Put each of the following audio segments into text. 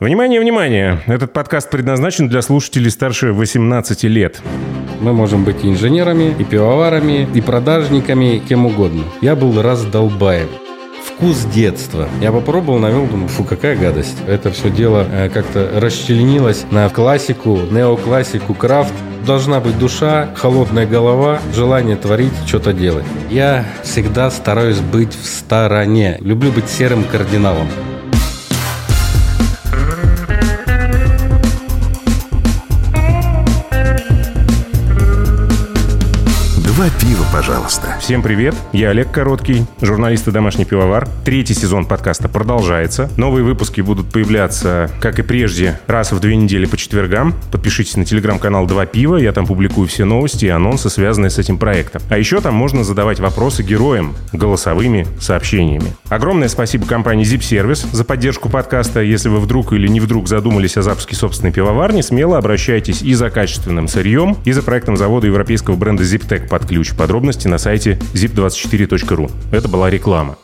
Внимание, внимание! Этот подкаст предназначен для слушателей старше 18 лет. Мы можем быть и инженерами, и пивоварами, и продажниками, кем угодно. Я был раздолбаем. Вкус детства. Я попробовал, навел, думаю, фу, какая гадость. Это все дело э, как-то расчленилось на классику, неоклассику, крафт. Должна быть душа, холодная голова, желание творить, что-то делать. Я всегда стараюсь быть в стороне. Люблю быть серым кардиналом. Два пива, пожалуйста. Всем привет, я Олег Короткий, журналист и домашний пивовар. Третий сезон подкаста продолжается. Новые выпуски будут появляться, как и прежде, раз в две недели по четвергам. Подпишитесь на телеграм-канал «Два пива», я там публикую все новости и анонсы, связанные с этим проектом. А еще там можно задавать вопросы героям голосовыми сообщениями. Огромное спасибо компании Zip Service за поддержку подкаста. Если вы вдруг или не вдруг задумались о запуске собственной пивоварни, смело обращайтесь и за качественным сырьем, и за проектом завода европейского бренда ZipTech под ключ. Подробности на сайте zip24.ru. Это была реклама.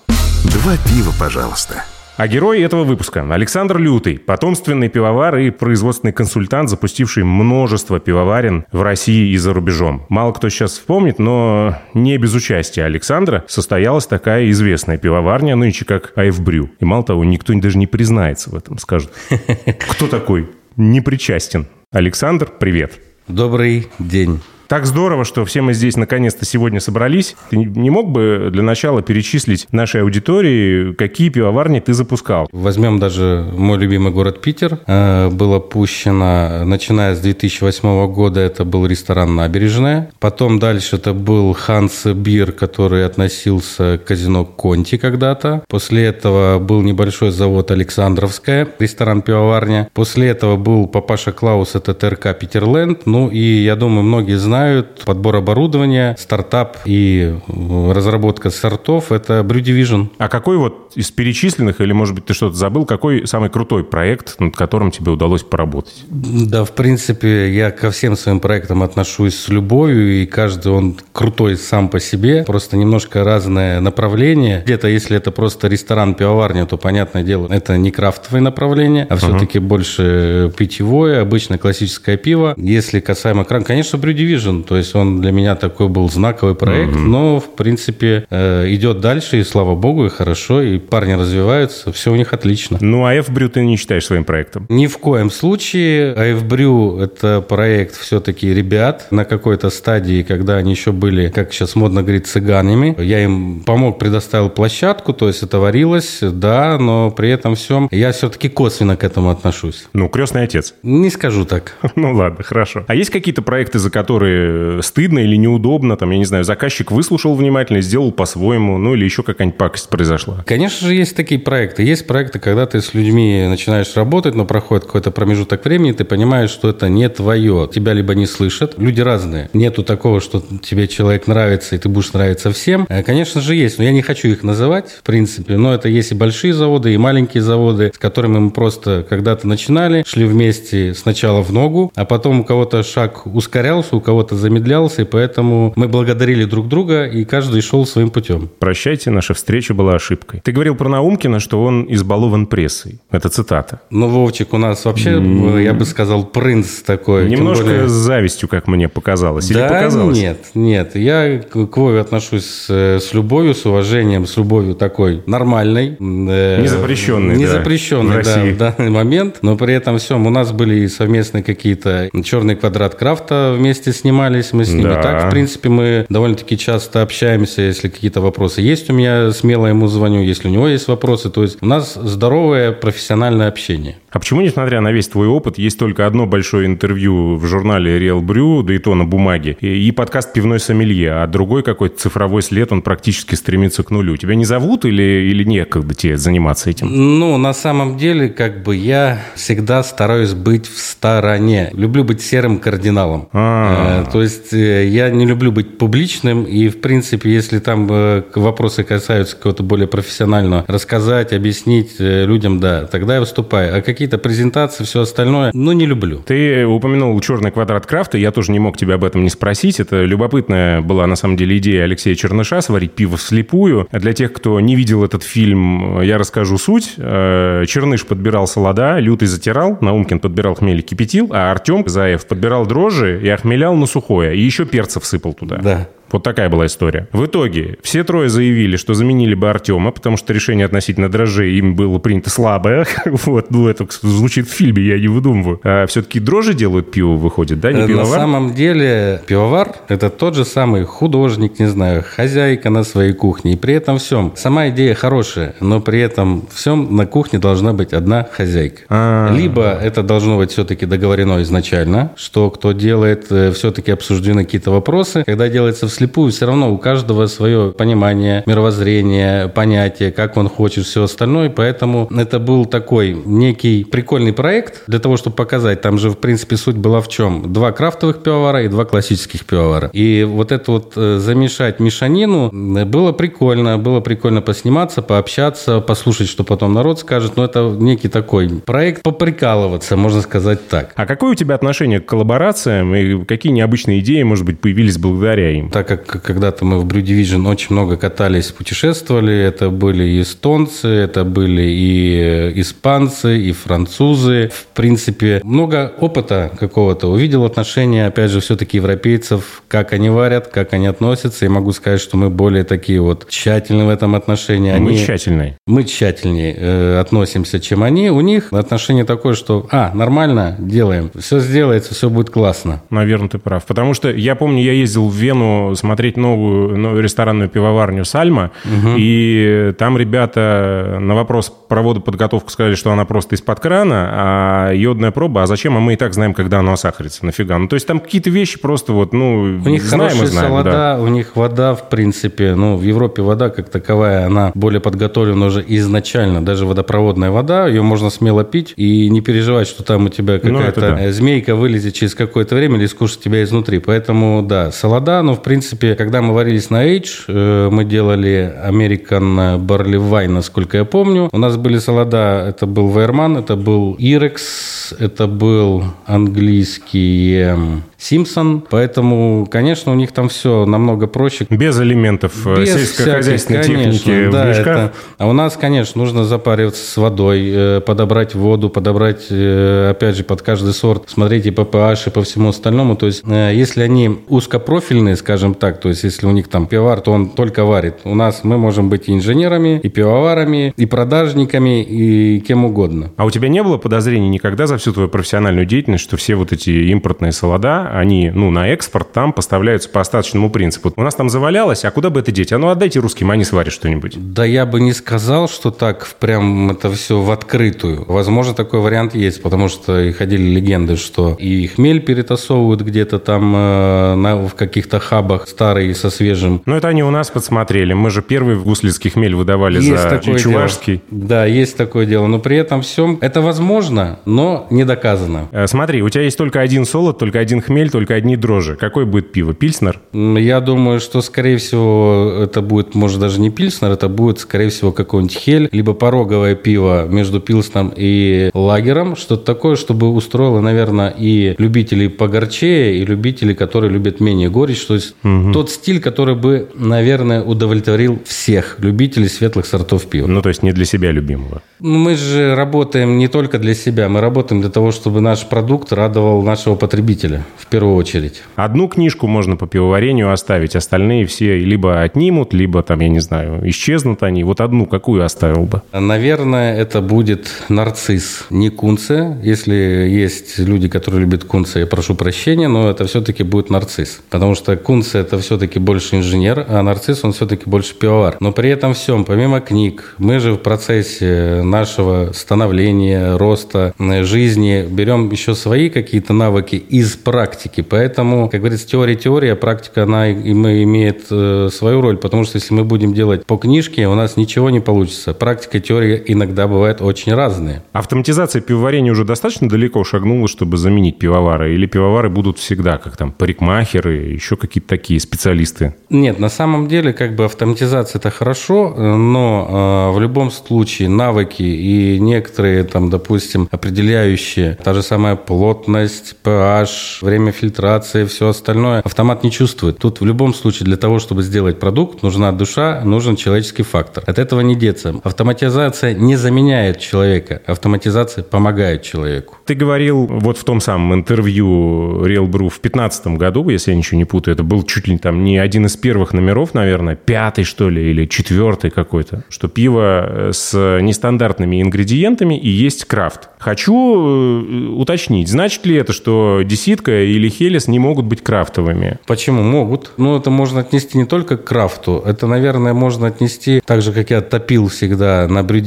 Два пива, пожалуйста. А герой этого выпуска – Александр Лютый, потомственный пивовар и производственный консультант, запустивший множество пивоварен в России и за рубежом. Мало кто сейчас вспомнит, но не без участия Александра состоялась такая известная пивоварня, нынче как Айфбрю. И мало того, никто даже не признается в этом, скажет. Кто такой? Не причастен. Александр, привет. Добрый день. Так здорово, что все мы здесь наконец-то сегодня собрались. Ты не мог бы для начала перечислить нашей аудитории, какие пивоварни ты запускал? Возьмем даже мой любимый город Питер. Э, было пущено, начиная с 2008 года, это был ресторан «Набережная». Потом дальше это был Ханс Бир, который относился к казино Конти когда-то. После этого был небольшой завод «Александровская», ресторан-пивоварня. После этого был «Папаша Клаус», это ТРК «Питерленд». Ну и, я думаю, многие знают, знают, подбор оборудования, стартап и разработка сортов – это Brew Division. А какой вот из перечисленных, или, может быть, ты что-то забыл, какой самый крутой проект, над которым тебе удалось поработать? Да, в принципе, я ко всем своим проектам отношусь с любовью, и каждый он крутой сам по себе, просто немножко разное направление. Где-то, если это просто ресторан, пивоварня, то, понятное дело, это не крафтовое направление, а все-таки uh-huh. больше питьевое, обычное классическое пиво. Если касаемо кран, конечно, Brew Division Vision, то есть он для меня такой был знаковый проект, mm-hmm. но, в принципе, э, идет дальше, и слава богу, и хорошо, и парни развиваются, все у них отлично. Ну, а F-Brew ты не считаешь своим проектом? Ни в коем случае. AF-Brew – это проект все-таки ребят на какой-то стадии, когда они еще были, как сейчас модно говорить, цыганами. Я им помог, предоставил площадку, то есть это варилось, да, но при этом всем я все-таки косвенно к этому отношусь. Ну, крестный отец. Не скажу так. Ну, ладно, хорошо. А есть какие-то проекты, за которые стыдно или неудобно, там, я не знаю, заказчик выслушал внимательно, сделал по-своему, ну или еще какая-нибудь пакость произошла? Конечно же, есть такие проекты. Есть проекты, когда ты с людьми начинаешь работать, но проходит какой-то промежуток времени, ты понимаешь, что это не твое. Тебя либо не слышат, люди разные. Нету такого, что тебе человек нравится, и ты будешь нравиться всем. Э, конечно же, есть, но я не хочу их называть, в принципе, но это есть и большие заводы, и маленькие заводы, с которыми мы просто когда-то начинали, шли вместе сначала в ногу, а потом у кого-то шаг ускорялся, у кого кого-то замедлялся, и поэтому мы благодарили друг друга, и каждый шел своим путем. Прощайте, наша встреча была ошибкой. Ты говорил про Наумкина, что он избалован прессой. Это цитата. Ну, Вовчик у нас вообще, mm. я бы сказал, принц такой. Немножко более... с завистью, как мне показалось. Или да, показалось? нет, нет. Я к Вове отношусь с, с любовью, с уважением, с любовью такой нормальной. Э, незапрещенной, Незапрещенной, да, в, да, в данный момент. Но при этом всем у нас были совместные какие-то черный квадрат крафта вместе с ним занимались мы с ними. Да. Так, в принципе, мы довольно-таки часто общаемся, если какие-то вопросы есть у меня, смело ему звоню, если у него есть вопросы. То есть у нас здоровое профессиональное общение. А почему, несмотря на весь твой опыт, есть только одно большое интервью в журнале Real Brew, да и то на бумаге, и, подкаст «Пивной сомелье», а другой какой-то цифровой след, он практически стремится к нулю. Тебя не зовут или, или некогда тебе заниматься этим? Ну, на самом деле, как бы я всегда стараюсь быть в стороне. Люблю быть серым кардиналом. А, Э, то есть э, я не люблю быть публичным, и, в принципе, если там э, вопросы касаются какого-то более профессионального, рассказать, объяснить людям, да, тогда я выступаю. А какие-то презентации, все остальное, ну, не люблю. Ты упомянул черный квадрат крафта, я тоже не мог тебя об этом не спросить. Это любопытная была, на самом деле, идея Алексея Черныша сварить пиво вслепую. Для тех, кто не видел этот фильм, я расскажу суть. Черныш подбирал солода, Лютый затирал, Наумкин подбирал хмель и кипятил, а Артем Заев подбирал дрожжи и охмелял на сухое. И еще перцев сыпал туда. Да. Вот такая была история. В итоге все трое заявили, что заменили бы Артема, потому что решение относительно дрожжей им было принято слабое. вот, ну это звучит в фильме, я не выдумываю. А все-таки дрожжи делают пиво, выходит, да, не пивовар? На самом деле пивовар – это тот же самый художник, не знаю, хозяйка на своей кухне. И при этом всем, сама идея хорошая, но при этом всем на кухне должна быть одна хозяйка. А-а-а. Либо это должно быть все-таки договорено изначально, что кто делает, э, все-таки обсуждены какие-то вопросы. Когда делается вслед вслепую все равно у каждого свое понимание, мировоззрение, понятие, как он хочет, все остальное. Поэтому это был такой некий прикольный проект для того, чтобы показать. Там же, в принципе, суть была в чем? Два крафтовых пивовара и два классических пивовара. И вот это вот э, замешать мешанину было прикольно. Было прикольно посниматься, пообщаться, послушать, что потом народ скажет. Но это некий такой проект поприкалываться, можно сказать так. А какое у тебя отношение к коллаборациям и какие необычные идеи, может быть, появились благодаря им? Так как когда-то мы в Blue Division очень много катались, путешествовали. Это были и эстонцы, это были и испанцы, и французы. В принципе, много опыта какого-то. Увидел отношения, опять же, все-таки европейцев, как они варят, как они относятся. И могу сказать, что мы более такие вот тщательны в этом отношении. Они, мы тщательнее. Мы тщательнее э, относимся, чем они. У них отношение такое, что, а, нормально, делаем. Все сделается, все будет классно. Наверное, ты прав. Потому что я помню, я ездил в Вену смотреть новую, новую ресторанную пивоварню «Сальма», угу. и там ребята на вопрос про водоподготовку сказали, что она просто из-под крана, а йодная проба, а зачем? А мы и так знаем, когда она осахарится, нафига? Ну, то есть там какие-то вещи просто вот, ну, У них знаем и знаем. Вода, да. у них вода, в принципе, ну, в Европе вода как таковая, она более подготовлена уже изначально, даже водопроводная вода, ее можно смело пить и не переживать, что там у тебя ну, какая-то да. змейка вылезет через какое-то время или скушает тебя изнутри. Поэтому, да, солода, но, в принципе, когда мы варились на Age, э, мы делали American Barley Wine, насколько я помню. У нас были солода, это был Вейерман, это был Ирекс, это был английский эм, Симпсон. Поэтому, конечно, у них там все намного проще. Без элементов э, Без сельскохозяйственной всяких, техники да, это... А у нас, конечно, нужно запариваться с водой, э, подобрать воду, подобрать, э, опять же, под каждый сорт, смотреть и pH, и по всему остальному. То есть, если они узкопрофильные, скажем так, то есть, если у них там пивовар, то он только варит. У нас мы можем быть и инженерами, и пивоварами, и продажниками, и кем угодно. А у тебя не было подозрений никогда за всю твою профессиональную деятельность, что все вот эти импортные солода, они, ну, на экспорт там поставляются по остаточному принципу. У нас там завалялось, а куда бы это деть? А ну, отдайте русским, они сварят что-нибудь. Да я бы не сказал, что так прям это все в открытую. Возможно, такой вариант есть, потому что и ходили легенды, что и хмель перетасовывают где-то там э, на, в каких-то хабах старый со свежим. Ну, это они у нас подсмотрели. Мы же первый в гуслицкий хмель выдавали есть за такое чувашский. Дело. Да, есть такое дело. Но при этом всем это возможно, но не доказано. Э, смотри, у тебя есть только один солод, только один хмель, хмель, только одни дрожжи. Какой будет пиво? Пильснер? Я думаю, что, скорее всего, это будет, может, даже не пильснер, это будет, скорее всего, какой-нибудь хель, либо пороговое пиво между пилсном и лагером. Что-то такое, чтобы устроило, наверное, и любителей погорчее, и любителей, которые любят менее горечь. То есть угу. тот стиль, который бы, наверное, удовлетворил всех любителей светлых сортов пива. Ну, то есть не для себя любимого. Мы же работаем не только для себя, мы работаем для того, чтобы наш продукт радовал нашего потребителя в первую очередь. Одну книжку можно по пивоварению оставить, остальные все либо отнимут, либо там, я не знаю, исчезнут они. Вот одну какую оставил бы? Наверное, это будет нарцисс, не кунце. Если есть люди, которые любят кунце, я прошу прощения, но это все-таки будет нарцисс. Потому что кунце это все-таки больше инженер, а нарцисс он все-таки больше пивовар. Но при этом всем, помимо книг, мы же в процессе нашего становления, роста, жизни берем еще свои какие-то навыки из практики практики. Поэтому, как говорится, теория теория, практика она имеет э, свою роль, потому что если мы будем делать по книжке, у нас ничего не получится. Практика и теория иногда бывают очень разные. Автоматизация пивоварения уже достаточно далеко шагнула, чтобы заменить пивовары? Или пивовары будут всегда, как там парикмахеры, еще какие-то такие специалисты? Нет, на самом деле как бы автоматизация это хорошо, но э, в любом случае навыки и некоторые там, допустим, определяющие, та же самая плотность, pH, время фильтрации, все остальное, автомат не чувствует. Тут в любом случае для того, чтобы сделать продукт, нужна душа, нужен человеческий фактор. От этого не деться. Автоматизация не заменяет человека, автоматизация помогает человеку. Ты говорил вот в том самом интервью Real Brew в 2015 году, если я ничего не путаю, это был чуть ли там не один из первых номеров, наверное, пятый что ли, или четвертый какой-то, что пиво с нестандартными ингредиентами и есть крафт. Хочу э, уточнить, значит ли это, что деситка или хелес не могут быть крафтовыми? Почему могут? Ну, это можно отнести не только к крафту, это, наверное, можно отнести, так же, как я топил всегда на Brew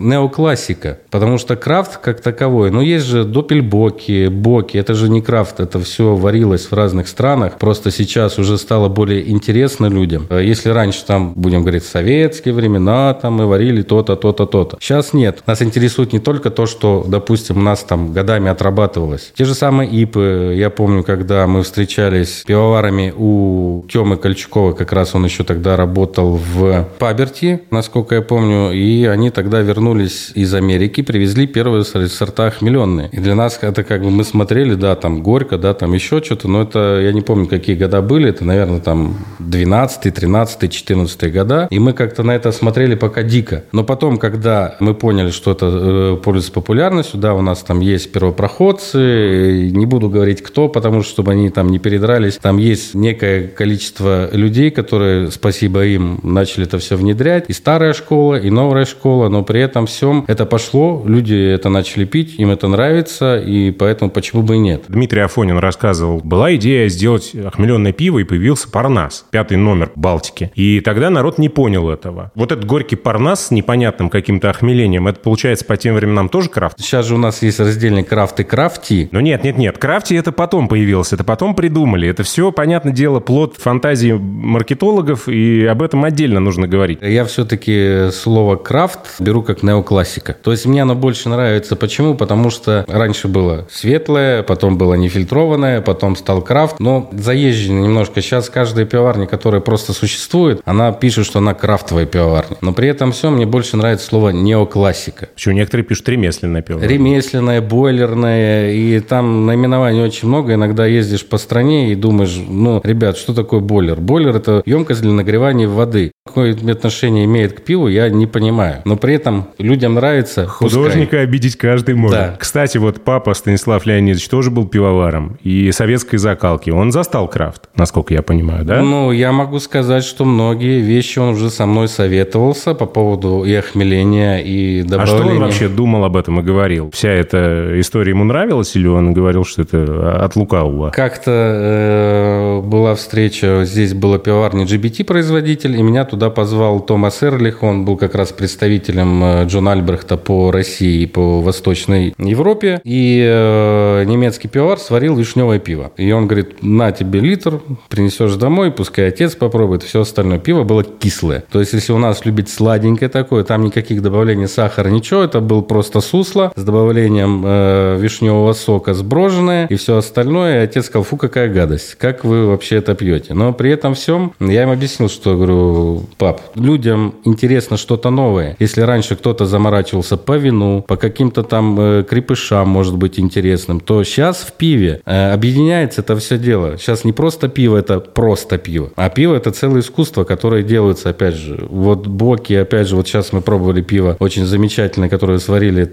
неоклассика. Потому что крафт как таковой, ну, есть же допельбоки, боки, это же не крафт, это все варилось в разных странах, просто сейчас уже стало более интересно людям. Если раньше там, будем говорить, советские времена, там мы варили то-то, то-то, то-то. Сейчас нет. Нас интересует не только то, что, допустим, у нас там годами отрабатывалось. Те же самые ипы. Я помню, когда мы встречались пивоварами у Тёмы Кольчукова, как раз он еще тогда работал в Паберти, насколько я помню, и они тогда вернулись из Америки, привезли первые сорта хмеленные. И для нас это как бы мы смотрели, да, там горько, да, там еще что-то, но это, я не помню, какие года были, это, наверное, там 12 13 14 года, и мы как-то на это смотрели пока дико. Но потом, когда мы поняли, что это э, пользуется популярностью, да, у нас там есть первопроходцы, не буду говорить кто, потому что, чтобы они там не передрались, там есть некое количество людей, которые, спасибо им, начали это все внедрять, и старая школа, и новая школа, но при этом всем это пошло, люди это начали пить, им это нравится, и поэтому почему бы и нет. Дмитрий Афонин рассказывал, была идея сделать охмеленное пиво, и появился Парнас, пятый номер Балтики. И тогда народ не понял этого. Вот этот горький Парнас с непонятным каким-то охмелением, это получается по тем временам тоже крафт? Сейчас же у нас есть раздельный крафт и крафти. Но нет, нет, нет, крафти это потом появилось, это потом придумали. Это все, понятное дело, плод фантазии маркетологов, и об этом отдельно нужно говорить. Я все-таки слово крафт беру как неоклассика. То есть мне оно больше нравится. Почему? Потому что раньше было светлое, потом было нефильтрованное, потом стал крафт. Но заезжено немножко. Сейчас каждая пивоварня, которая просто существует, она пишет, что она крафтовая пивоварня. Но при этом все мне больше нравится слово неоклассика. Почему некоторые пишут ремесленное пиво? Ремесленное, бойлерное, и там наименований очень много. Иногда ездишь по стране и думаешь, ну, ребят, что такое бойлер? Бойлер – это емкость для нагревания воды. Какое отношение имеет к пиву, я не понимаю. Но при этом людям нравится. Художника пускай. обидеть каждый может. Да. Кстати, вот папа Станислав Леонидович тоже был пивоваром и советской закалки. Он застал крафт, насколько я понимаю, да? Ну, я могу сказать, что многие вещи он уже со мной советовался по поводу и охмеления, и добавления. А что он вообще думал об этом и говорил? Вся эта история ему нравилась или он говорил, что это от лукавого? Как-то э, была встреча, здесь была пивоварня GBT-производитель, и меня туда позвал Томас Эрлих, он был как раз представителем э, Джона Альбрехта по России и по Восточной Европе, и э, немецкий пивовар сварил вишневое пиво. И он говорит, на тебе литр, принесешь домой, пускай отец попробует, все остальное. Пиво было кислое. То есть, если у нас любить сладенькое такое, там никаких добавлений сахара, ничего, это был просто сусло с добавлением э, вишневого сока сброженное и все остальное. И отец сказал, фу, какая гадость, как вы вообще это пьете? Но при этом всем я им объяснил, что, говорю, пап, людям интересно что-то новое. Если раньше кто-то заморачивался по вину, по каким-то там э, крепышам, может быть, интересным, то сейчас в пиве э, объединяется это все дело. Сейчас не просто пиво, это просто пиво. А пиво это целое искусство, которое делается, опять же, вот боки, опять же, вот сейчас мы пробовали пиво очень замечательное, которое сварили.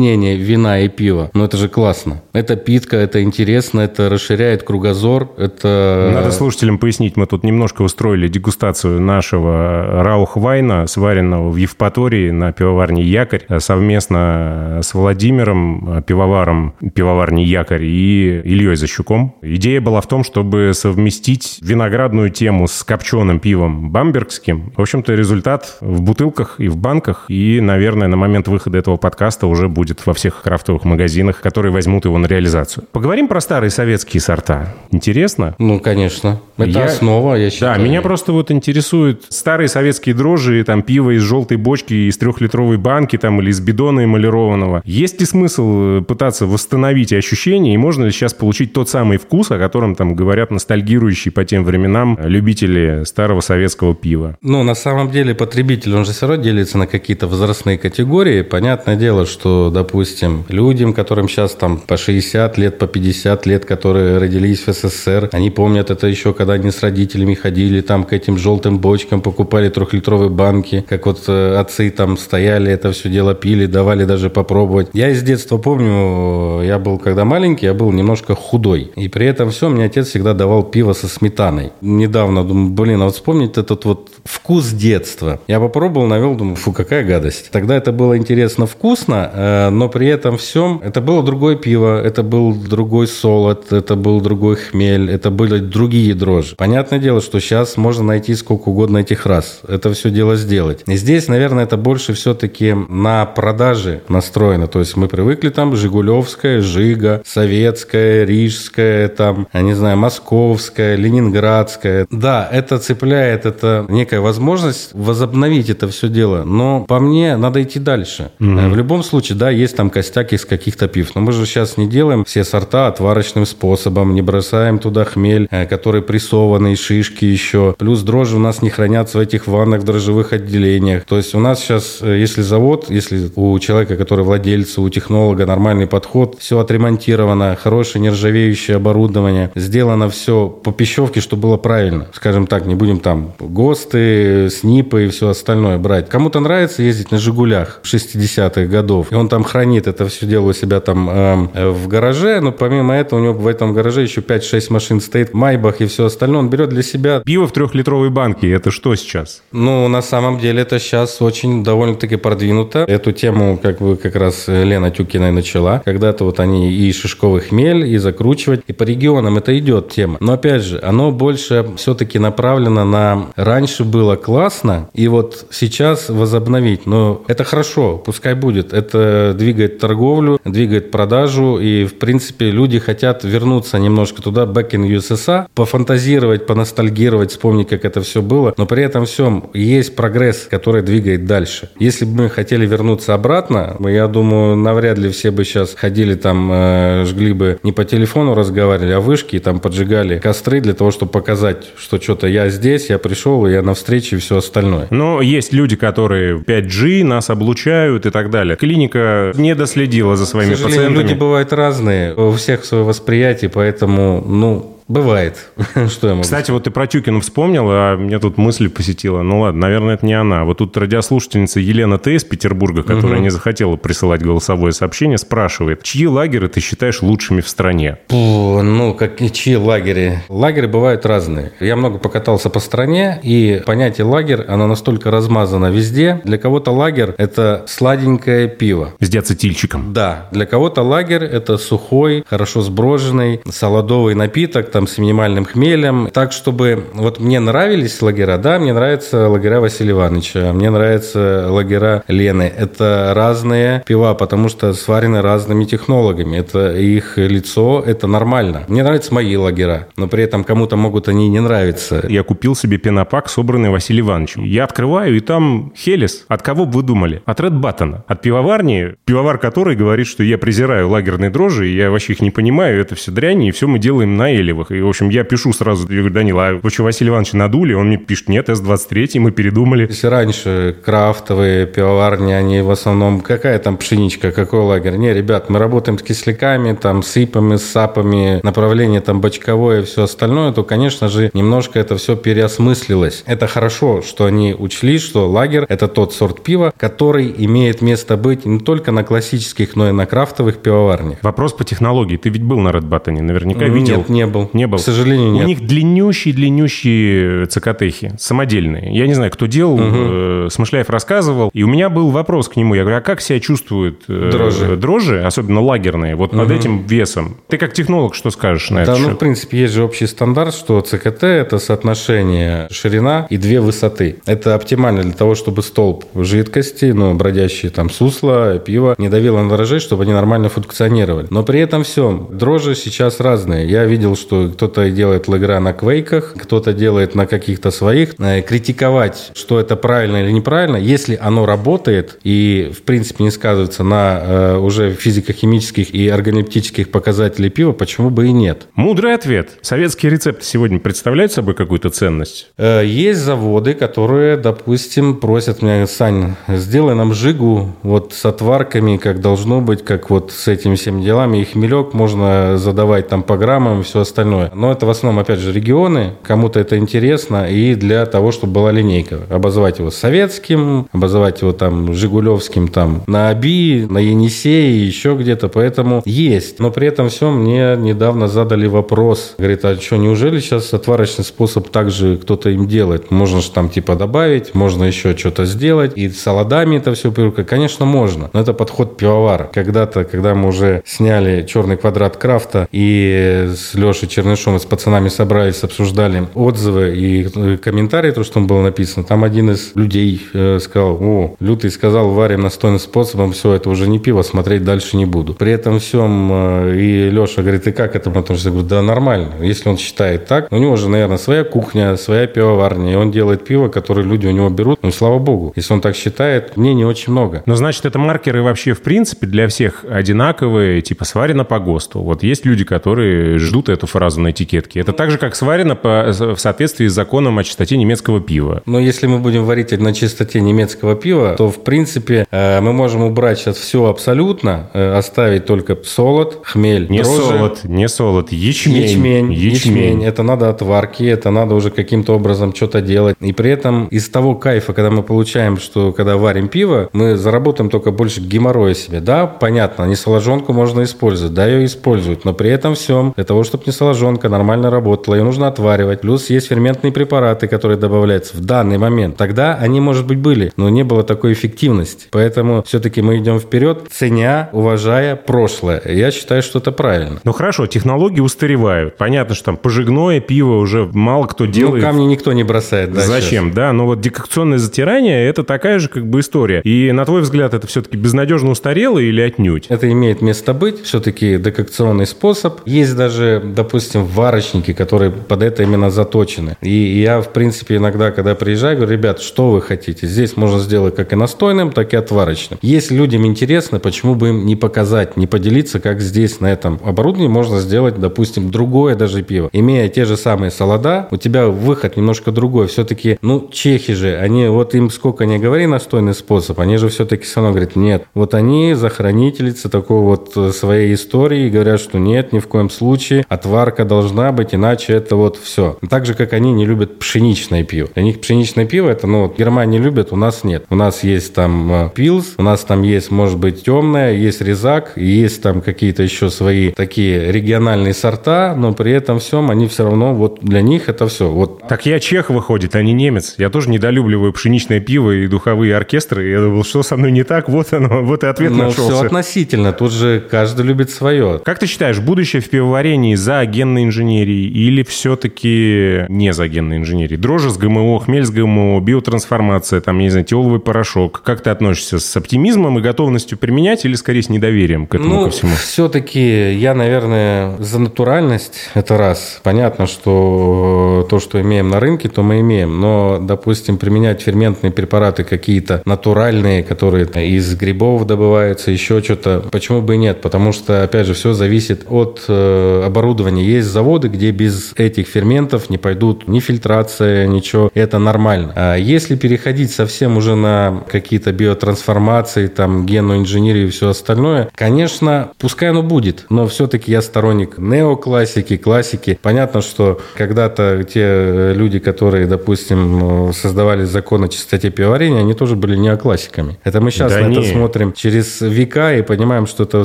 Соединение вина и пива. Ну это же классно. Это питка, это интересно, это расширяет кругозор, это... Надо слушателям пояснить, мы тут немножко устроили дегустацию нашего Раухвайна, сваренного в Евпатории на пивоварне «Якорь», совместно с Владимиром, пивоваром пивоварни «Якорь» и Ильей Защуком. Идея была в том, чтобы совместить виноградную тему с копченым пивом бамбергским. В общем-то, результат в бутылках и в банках. И, наверное, на момент выхода этого подкаста уже будет будет во всех крафтовых магазинах, которые возьмут его на реализацию. Поговорим про старые советские сорта. Интересно? Ну, конечно. Это Я- основа, я считаю. Да, меня просто вот интересуют старые советские дрожжи, там пиво из желтой бочки, из трехлитровой банки там или из бидона эмалированного. Есть ли смысл э, пытаться восстановить ощущения, и можно ли сейчас получить тот самый вкус, о котором там говорят ностальгирующие по тем временам любители старого советского пива? Ну, на самом деле, потребитель, он же все равно делится на какие-то возрастные категории. Понятное дело, что, допустим, людям, которым сейчас там по 60 лет, по 50 лет, которые родились в СССР, они помнят это еще, когда они с родителями ходили там к этим желтым бочкам, покупали трехлитровые банки, как вот э, отцы там стояли, это все дело пили, давали даже попробовать. Я из детства помню, я был, когда маленький, я был немножко худой. И при этом все, мне отец всегда давал пиво со сметаной. Недавно думаю, блин, а вот вспомнить этот вот вкус детства. Я попробовал, навел, думаю, фу, какая гадость. Тогда это было интересно вкусно, э, но при этом всем это было другое пиво, это был другой солод, это был другой хмель, это были другие дрожжи. Понятное дело, что сейчас можно найти сколько угодно этих раз. Это все дело сделать. И здесь, наверное, это больше все-таки на продаже настроено. То есть мы привыкли там Жигулевская, Жига, Советская, Рижская, там, я не знаю, Московская, Ленинградская. Да, это цепляет, это некая возможность возобновить это все дело. Но по мне надо идти дальше. Э, В любом случае, да, есть там костяк из каких-то пив. Но мы же сейчас не делаем все сорта отварочным способом, не бросаем туда хмель, э, который прессованный, шишки еще. Плюс дрожжи у нас не хранятся в этих ваннах, дрожжевых отделениях. То есть у нас сейчас, э, если завод, если у человека, который владельца, у технолога нормальный подход, все отремонтировано, хорошее нержавеющее оборудование, сделано все по пищевке, чтобы было правильно. Скажем так, не будем там ГОСТы, СНИПы и все остальное брать. Кому-то нравится ездить на «Жигулях» 60-х годов, и он там хранит это все дело у себя там эм, э, в гараже, но помимо этого у него в этом гараже еще 5-6 машин стоит, Майбах и все остальное, он берет для себя Пиво в трехлитровой банке, это что сейчас? ну, на самом деле это сейчас очень довольно-таки продвинуто. Эту тему как бы как раз Лена Тюкина и начала. Когда-то вот они и шишковый хмель, и закручивать, и по регионам это идет тема. Но опять же, оно больше все-таки направлено на... Раньше было классно, и вот сейчас возобновить. Но это хорошо, пускай будет. Это двигает торговлю, двигает продажу, и в принципе люди хотят вернуться немножко туда, back in USSR, пофантазировать, поностальгировать, вспомнить, как это все было. Но при этом всем есть прогресс, который двигает дальше. Если бы мы хотели вернуться обратно, я думаю, навряд ли все бы сейчас ходили там, э, жгли бы не по телефону разговаривали, а вышки, и там поджигали костры для того, чтобы показать, что что-то я здесь, я пришел, я на встрече и все остальное. Но есть люди, которые 5G, нас облучают и так далее. Клиника не доследила за своими К сожалению, пациентами. люди бывают разные, у всех свое восприятие, поэтому, ну, бывает. Что я могу Кстати, вот ты про Тюкину вспомнил, а мне тут мысль посетила. Ну ладно, наверное, это не она. Вот тут радиослушательница Елена Т. из Петербурга, которая не захотела присылать голосовое сообщение, спрашивает, чьи лагеры ты считаешь лучшими в стране? Фу, ну, какие чьи лагеря? Лагеры бывают разные. Я много покатался по стране, и понятие лагерь, оно настолько размазано везде. Для кого-то лагерь – это сладенькое пиво. С диацетильчиком. Да, для кого-то лагерь – это сухой, хорошо сброженный, солодовый напиток, там, с минимальным хмелем. Так, чтобы... Вот мне нравились лагеря, да, мне нравятся лагеря Василия Ивановича, мне нравятся лагеря Лены. Это разные пива, потому что сварены разными технологами. Это их лицо, это нормально. Мне нравятся мои лагеря, но при этом кому-то могут они не нравиться. Я купил себе пенопак, собранный Василием Ивановичем. Я открываю, и там Хелес. От кого бы вы думали? От Ред Баттона. От пивоварни, пивовар который говорит, что я презираю лагерные дрожжи, я вообще их не понимаю, это все дрянь, и все мы делаем на элевых. И, в общем, я пишу сразу, я говорю, Данила, а вы что, Василий Иванович надули? Он мне пишет, нет, С-23, мы передумали. Если раньше крафтовые пивоварни, они в основном, какая там пшеничка, какой лагерь? Не, ребят, мы работаем с кисляками, там, с ипами, с сапами, направление там бочковое и все остальное, то, конечно же, немножко это все переосмыслилось. Это хорошо, что они учли, что лагерь – это тот сорт пива, который имеет место быть не только на классических, но и на крафтовых пивоварнях. Вопрос по технологии. Ты ведь был на Ред Баттоне, наверняка видел. Нет, не был. Не Не было? К сожалению, нет. У них длиннющие-длиннющие цикатехи, самодельные. Я не знаю, кто делал, угу. Смышляев рассказывал. И у меня был вопрос к нему. Я говорю, а как себя чувствуют э, дрожжи, дрожжи особенно лагерные, вот угу. под этим весом? Ты как технолог что скажешь на да, это? ну, счет? в принципе, есть же общий стандарт, что ЦКТ – это соотношение ширина и две высоты. Это оптимально для того, чтобы столб жидкости, ну, бродящие там сусла, пиво, не давило на дрожжей, чтобы они нормально функционировали. Но при этом все, дрожжи сейчас разные. Я видел, что кто-то делает лагера на квейках, кто-то делает на каких-то своих. Э, критиковать, что это правильно или неправильно, если оно работает и, в принципе, не сказывается на э, уже физико-химических и органолептических показателей пива, почему бы и нет? Мудрый ответ. Советские рецепты сегодня представляют собой какую-то ценность? Э, есть заводы, которые, допустим, просят меня, Сань, сделай нам жигу вот с отварками, как должно быть, как вот с этими всеми делами. И хмелек можно задавать там по граммам и все остальное. Но это в основном, опять же, регионы. Кому-то это интересно. И для того, чтобы была линейка. Обозвать его советским, обозвать его там жигулевским там на Аби, на Енисее, еще где-то. Поэтому есть. Но при этом все мне недавно задали вопрос. Говорит, а что, неужели сейчас отварочный способ также кто-то им делает? Можно же там типа добавить, можно еще что-то сделать. И саладами это все Конечно, можно. Но это подход пивовара. Когда-то, когда мы уже сняли «Черный квадрат крафта» и с Лешей Чернышом с пацанами собрались, обсуждали отзывы и комментарии, то, что там было написано, там один из людей э, сказал, о, Лютый сказал, варим настойным способом, все, это уже не пиво, смотреть дальше не буду. При этом всем э, и Леша говорит, и как это относишься? Я говорю, да нормально. Если он считает так, у него же, наверное, своя кухня, своя пивоварня, и он делает пиво, которое люди у него берут. Ну, слава богу. Если он так считает, мнений очень много. Но значит, это маркеры вообще в принципе для всех одинаковые, типа сварено по ГОСТу. Вот есть люди, которые ждут эту фразу на этикетке. Это так же, как сварено по, в соответствии с законом о чистоте немецкого пива. Но если мы будем варить на чистоте немецкого пива, то, в принципе, э, мы можем убрать сейчас все абсолютно, э, оставить только солод, хмель, Не дрожжи. солод, не солод, ячмень. Ячмень, Ячмень. ячмень. Это надо отварки, это надо уже каким-то образом что-то делать. И при этом из того кайфа, когда мы получаем, что когда варим пиво, мы заработаем только больше геморроя себе. Да, понятно, несоложонку можно использовать, да, ее используют, но при этом всем, для того, чтобы несоложонка нормально работала, ее нужно отваривать. Плюс есть ферментные препараты, которые добавляются в данный момент. Тогда они, может быть, были, но не было такой эффективности. Поэтому все-таки мы идем вперед, ценя, уважая прошлое. Я считаю, что это правильно. Ну хорошо, технологии устаревают. Понятно, что там пожигное пиво уже мало кто делает. Ну, камни никто не бросает. Да, Зачем? сейчас. Да, но вот декокционное затирание – это такая же как бы история. И на твой взгляд, это все-таки безнадежно устарело или отнюдь? Это имеет место быть, все-таки декокционный способ. Есть даже, допустим, варочники, которые под это именно заточены. И я, в принципе, иногда, когда приезжаю, говорю, ребят, что вы хотите? Здесь можно сделать как и настойным, так и отварочным. Если людям интересно, почему бы им не показать, не поделиться, как здесь на этом оборудовании можно сделать, допустим, другое даже пиво. Имея те же самые солода, у тебя выход немножко другой. Все-таки, ну, чехи же, они, вот им сколько не говори настойный способ, они же все-таки все равно говорят, нет. Вот они захоронительницы такой вот э, своей истории и говорят, что нет, ни в коем случае, отварка должна быть, иначе это вот все. Так же, как они не любят пшеничное пиво. Для них пшеничное пиво, это, ну, вот Германия любит, у нас нет. У нас есть там э, пилс, у нас там есть, может быть, темное, есть резак, есть там какие-то еще свои такие региональные сорта, но при этом всем они все равно, вот для них это все. Вот Так я чех, выходит, а не немец. Я тоже недолюбливаю пшеничное пиво и духовые оркестры. Я думал, что со мной не так? Вот оно, вот и ответ ну, нашелся. все относительно. Тут же каждый любит свое. Как ты считаешь, будущее в пивоварении за генной инженерией или все-таки не за генной инженерией? Дрожжи с ГМО, хмель с ГМО, биотрансформация, там, я не знаю, теоловый порошок. Как ты относишься с оптимизмом и готовностью применять или скорее с недоверием к этому ну, ко всему? все-таки я, наверное, за натуральность. Это раз. Понятно, что то, что имеем на рынке, то мы имеем. Но, допустим, применять ферментные препараты какие-то натуральные, которые из грибов добываются, еще что-то, почему бы и нет? Потому что, опять же, все зависит от э, оборудования. Есть заводы, где без этих ферментов не пойдут ни фильтрация, ничего. Это нормально. А если переходить совсем уже на какие-то биотрансформации, там, генную инженерию и все остальное, конечно, пускай оно будет, но все-таки я сторонник неоклассики, классики. Понятно, что когда-то те люди, которые, допустим, создавали закон о чистоте пивоварения, они тоже были неоклассиками. Это мы сейчас Да на не. это смотрим через века и понимаем, что это